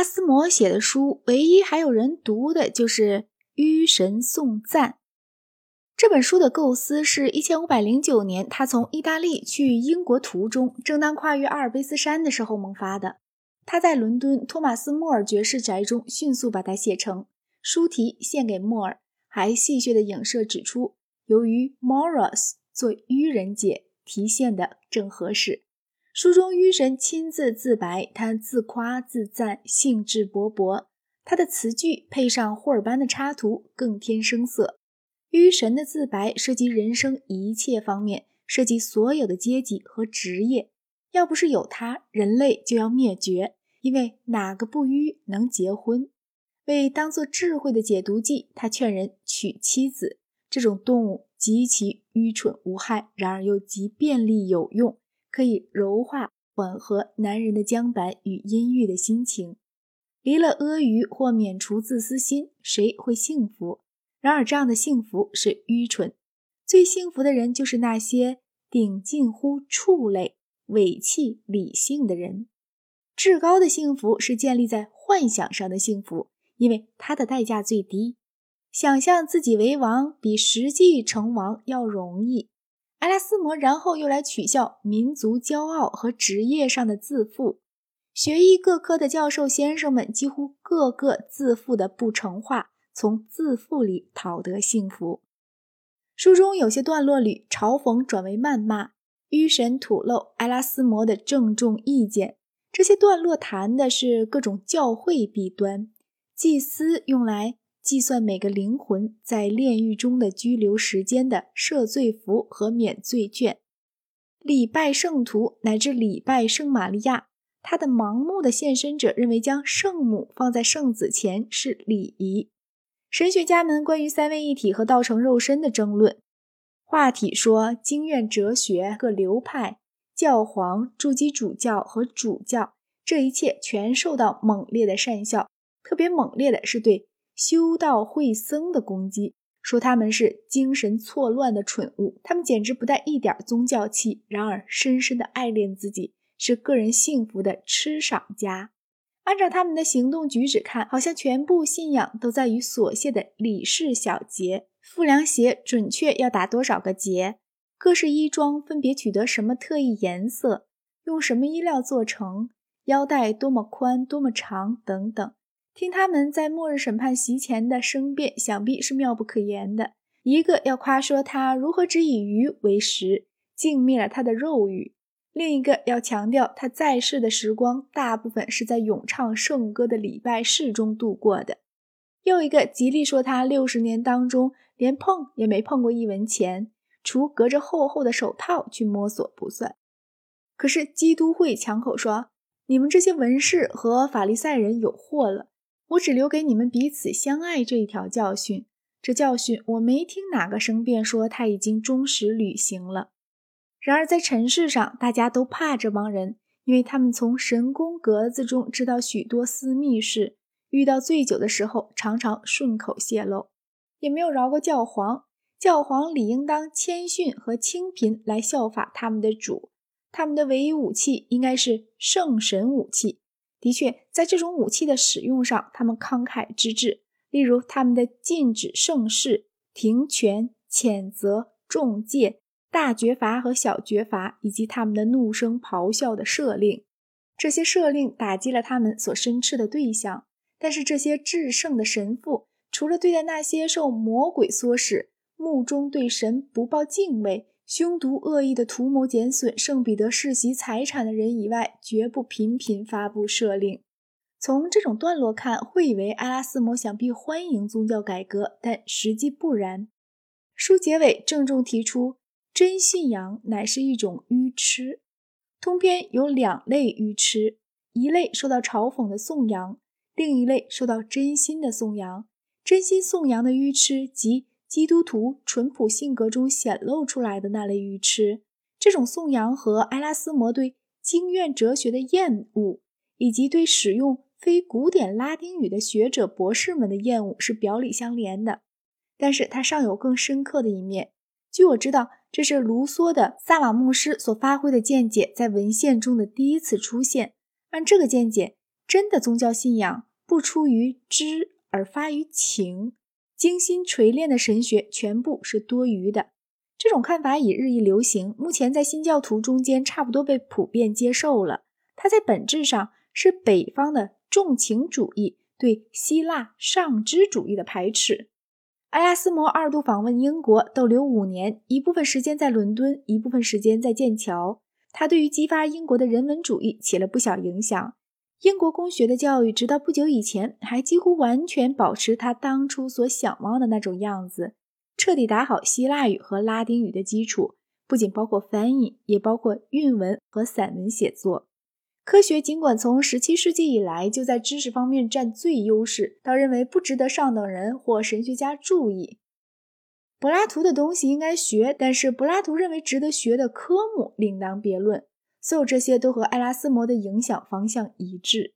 阿斯摩写的书，唯一还有人读的就是《愚神颂赞》。这本书的构思是一千五百零九年，他从意大利去英国途中，正当跨越阿尔卑斯山的时候萌发的。他在伦敦托马斯·莫尔爵士宅中迅速把它写成。书题献给莫尔，还戏谑的影射指出，由于 Morus 做愚人节，题献的正合适。书中愚神亲自自白，他自夸自赞，兴致勃勃。他的词句配上霍尔班的插图，更添声色。愚神的自白涉及人生一切方面，涉及所有的阶级和职业。要不是有他，人类就要灭绝。因为哪个不愚能结婚？为当做智慧的解毒剂，他劝人娶妻子。这种动物极其愚蠢无害，然而又极便利有用，可以柔化缓和男人的僵板与阴郁的心情。离了阿谀或免除自私心，谁会幸福？然而，这样的幸福是愚蠢。最幸福的人，就是那些顶近乎畜类、伪弃理性的人。至高的幸福是建立在幻想上的幸福，因为它的代价最低。想象自己为王，比实际成王要容易。阿拉斯摩然后又来取笑民族骄傲和职业上的自负。学医各科的教授先生们几乎个个自负的不成话。从自负里讨得幸福。书中有些段落里嘲讽转为谩骂，愚神吐露埃拉斯摩的郑重意见。这些段落谈的是各种教会弊端：祭司用来计算每个灵魂在炼狱中的居留时间的赦罪符和免罪券；礼拜圣徒乃至礼拜圣玛利亚，他的盲目的献身者认为将圣母放在圣子前是礼仪。神学家们关于三位一体和道成肉身的争论，话题说经院哲学各流派、教皇、筑基主教和主教，这一切全受到猛烈的善笑。特别猛烈的是对修道会僧的攻击，说他们是精神错乱的蠢物，他们简直不带一点宗教气，然而深深的爱恋自己，是个人幸福的痴赏家。按照他们的行动举止看，好像全部信仰都在于琐屑的礼事小节。傅凉鞋准确要打多少个结？各式衣装分别取得什么特异颜色？用什么衣料做成？腰带多么宽、多么长？等等。听他们在末日审判席前的争辩，想必是妙不可言的。一个要夸说他如何只以鱼为食，净灭了他的肉欲。另一个要强调，他在世的时光大部分是在咏唱圣歌的礼拜室中度过的；又一个极力说，他六十年当中连碰也没碰过一文钱，除隔着厚厚的手套去摸索不算。可是基督会抢口说：“你们这些文士和法利赛人有祸了！我只留给你们彼此相爱这一条教训。这教训我没听哪个生辩说他已经忠实履行了。”然而，在尘世上，大家都怕这帮人，因为他们从神宫格子中知道许多私密事，遇到醉酒的时候，常常顺口泄露。也没有饶过教皇，教皇理应当谦逊和清贫来效法他们的主。他们的唯一武器应该是圣神武器。的确，在这种武器的使用上，他们慷慨之至。例如，他们的禁止盛世、停权、谴责、重戒。大绝罚和小绝罚，以及他们的怒声咆哮的赦令，这些赦令打击了他们所申斥的对象。但是，这些至圣的神父，除了对待那些受魔鬼唆使、目中对神不抱敬畏、凶毒恶意的图谋减损圣彼得世袭财产的人以外，绝不频频发布赦令。从这种段落看，会以为阿拉斯摩想必欢迎宗教改革，但实际不然。书结尾郑重提出。真信仰乃是一种愚痴。通篇有两类愚痴：一类受到嘲讽的颂扬，另一类受到真心的颂扬。真心颂扬的愚痴，即基督徒淳朴性格中显露出来的那类愚痴。这种颂扬和埃拉斯摩对经院哲学的厌恶，以及对使用非古典拉丁语的学者博士们的厌恶是表里相连的。但是，它尚有更深刻的一面。据我知道。这是卢梭的萨瓦牧师所发挥的见解在文献中的第一次出现。按这个见解，真的宗教信仰不出于知而发于情，精心锤炼的神学全部是多余的。这种看法已日益流行，目前在新教徒中间差不多被普遍接受了。它在本质上是北方的重情主义对希腊上知主义的排斥。埃拉斯谟二度访问英国，逗留五年，一部分时间在伦敦，一部分时间在剑桥。他对于激发英国的人文主义起了不小影响。英国公学的教育直到不久以前还几乎完全保持他当初所想望的那种样子，彻底打好希腊语和拉丁语的基础，不仅包括翻译，也包括韵文和散文写作。科学尽管从17世纪以来就在知识方面占最优势，倒认为不值得上等人或神学家注意。柏拉图的东西应该学，但是柏拉图认为值得学的科目另当别论。所有这些都和埃拉斯摩的影响方向一致。